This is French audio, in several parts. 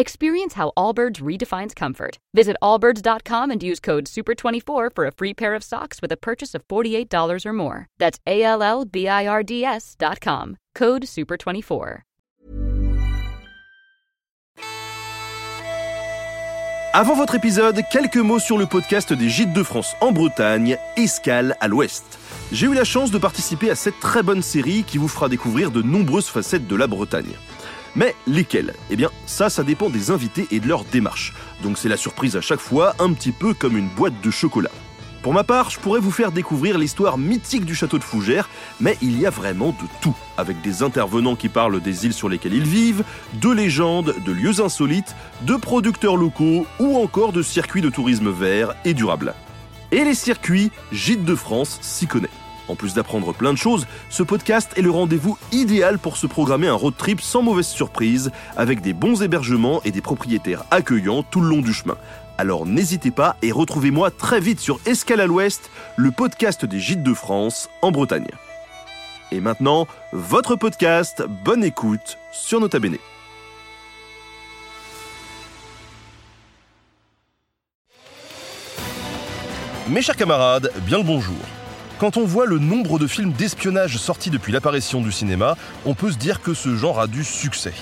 Experience how Allbirds redefines comfort. Visit allbirds.com and use code SUPER24 for a free pair of socks with a purchase of $48 or more. That's A L L B I R D S.com. Code SUPER24. Avant votre épisode, quelques mots sur le podcast des Gîtes de France en Bretagne, Escale à l'Ouest. J'ai eu la chance de participer à cette très bonne série qui vous fera découvrir de nombreuses facettes de la Bretagne. Mais lesquelles Eh bien, ça, ça dépend des invités et de leur démarche. Donc c'est la surprise à chaque fois, un petit peu comme une boîte de chocolat. Pour ma part, je pourrais vous faire découvrir l'histoire mythique du château de Fougères, mais il y a vraiment de tout, avec des intervenants qui parlent des îles sur lesquelles ils vivent, de légendes, de lieux insolites, de producteurs locaux ou encore de circuits de tourisme vert et durable. Et les circuits, Gîtes de France s'y connaît. En plus d'apprendre plein de choses, ce podcast est le rendez-vous idéal pour se programmer un road trip sans mauvaise surprise, avec des bons hébergements et des propriétaires accueillants tout le long du chemin. Alors n'hésitez pas et retrouvez-moi très vite sur Escale à l'Ouest, le podcast des Gîtes de France en Bretagne. Et maintenant, votre podcast, bonne écoute sur Nota Bene. Mes chers camarades, bien le bonjour. Quand on voit le nombre de films d'espionnage sortis depuis l'apparition du cinéma, on peut se dire que ce genre a du succès,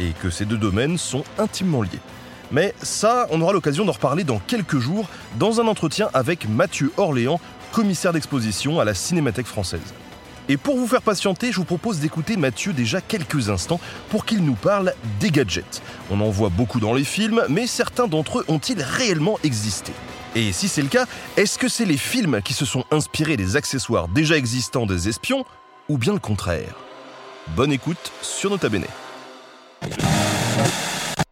et que ces deux domaines sont intimement liés. Mais ça, on aura l'occasion d'en reparler dans quelques jours, dans un entretien avec Mathieu Orléans, commissaire d'exposition à la Cinémathèque française. Et pour vous faire patienter, je vous propose d'écouter Mathieu déjà quelques instants pour qu'il nous parle des gadgets. On en voit beaucoup dans les films, mais certains d'entre eux ont-ils réellement existé? Et si c'est le cas, est-ce que c'est les films qui se sont inspirés des accessoires déjà existants des espions, ou bien le contraire? Bonne écoute sur Nota Bene.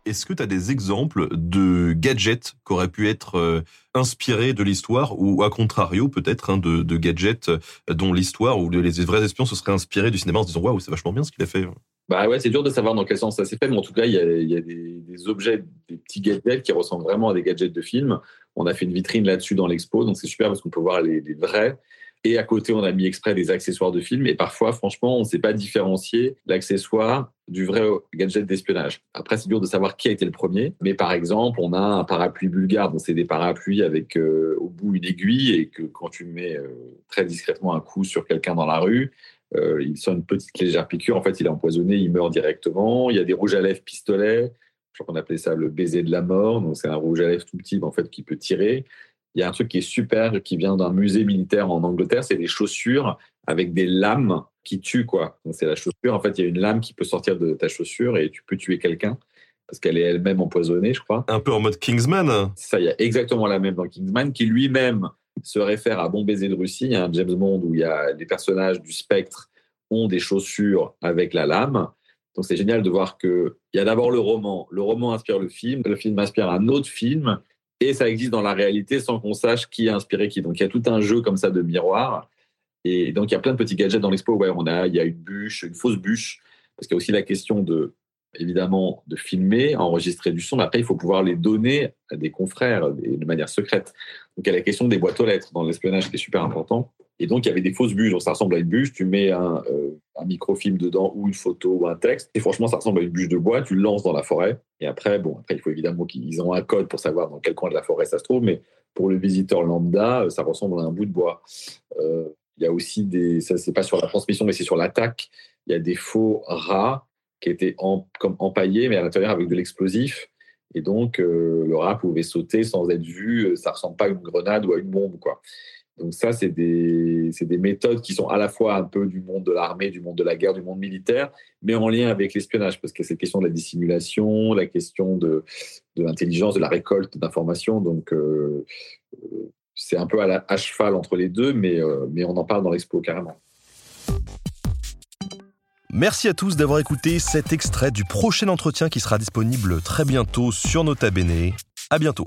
Est-ce que tu as des exemples de gadgets qui auraient pu être euh, inspirés de l'histoire ou, à contrario, peut-être hein, de, de, gadgets euh, dont l'histoire ou les vrais espions se seraient inspirés du cinéma en se disant Waouh, c'est vachement bien ce qu'il a fait bah ouais, c'est dur de savoir dans quel sens ça s'est fait, mais en tout cas, il y a, il y a des, des, objets, des petits gadgets qui ressemblent vraiment à des gadgets de film. On a fait une vitrine là-dessus dans l'expo, donc c'est super parce qu'on peut voir les, vrais. Et à côté, on a mis exprès des accessoires de film. Et parfois, franchement, on ne sait pas différencier l'accessoire du vrai gadget d'espionnage. Après, c'est dur de savoir qui a été le premier. Mais par exemple, on a un parapluie bulgare. Donc, c'est des parapluies avec euh, au bout une aiguille et que quand tu mets euh, très discrètement un coup sur quelqu'un dans la rue, euh, il sent une petite légère piqûre. En fait, il est empoisonné, il meurt directement. Il y a des rouges à lèvres pistolets. Je crois qu'on appelait ça le baiser de la mort. Donc, c'est un rouge à lèvres tout petit, en fait, qui peut tirer. Il y a un truc qui est super, qui vient d'un musée militaire en Angleterre, c'est des chaussures avec des lames qui tuent, quoi. Donc, c'est la chaussure. En fait, il y a une lame qui peut sortir de ta chaussure et tu peux tuer quelqu'un parce qu'elle est elle-même empoisonnée, je crois. Un peu en mode Kingsman. Ça, il y a exactement la même dans Kingsman, qui lui-même se réfère à Bon baiser de Russie. Il y a un James Bond où il y a des personnages du spectre ont des chaussures avec la lame. Donc c'est génial de voir qu'il y a d'abord le roman. Le roman inspire le film. Le film inspire un autre film et ça existe dans la réalité sans qu'on sache qui a inspiré qui. Donc il y a tout un jeu comme ça de miroir. Et donc il y a plein de petits gadgets dans l'expo. Ouais, on a, il y a une bûche, une fausse bûche, parce qu'il y a aussi la question de évidemment de filmer, enregistrer du son. Après, il faut pouvoir les donner à des confrères de manière secrète. Donc il y a la question des boîtes aux lettres dans l'espionnage qui est super important. Et donc, il y avait des fausses bûches. Donc, ça ressemble à une bûche. Tu mets un, euh, un, microfilm dedans ou une photo ou un texte. Et franchement, ça ressemble à une bûche de bois. Tu le lances dans la forêt. Et après, bon, après, il faut évidemment qu'ils ont un code pour savoir dans quel coin de la forêt ça se trouve. Mais pour le visiteur lambda, ça ressemble à un bout de bois. Euh, il y a aussi des. Ça, c'est pas sur la transmission, mais c'est sur l'attaque. Il y a des faux rats qui étaient en, comme empaillés, mais à l'intérieur avec de l'explosif. Et donc, euh, le rat pouvait sauter sans être vu. Ça ressemble pas à une grenade ou à une bombe, quoi. Donc ça, c'est des, des, méthodes qui sont à la fois un peu du monde de l'armée, du monde de la guerre, du monde militaire, mais en lien avec l'espionnage, parce que c'est question de la dissimulation, la question de, l'intelligence, de la récolte d'informations. Donc euh, c'est un peu à, cheval entre les deux, mais, euh, mais on en parle dans l'expo carrément. Merci à tous d'avoir écouté cet extrait du prochain entretien qui sera disponible très bientôt sur Nota Bene. À bientôt.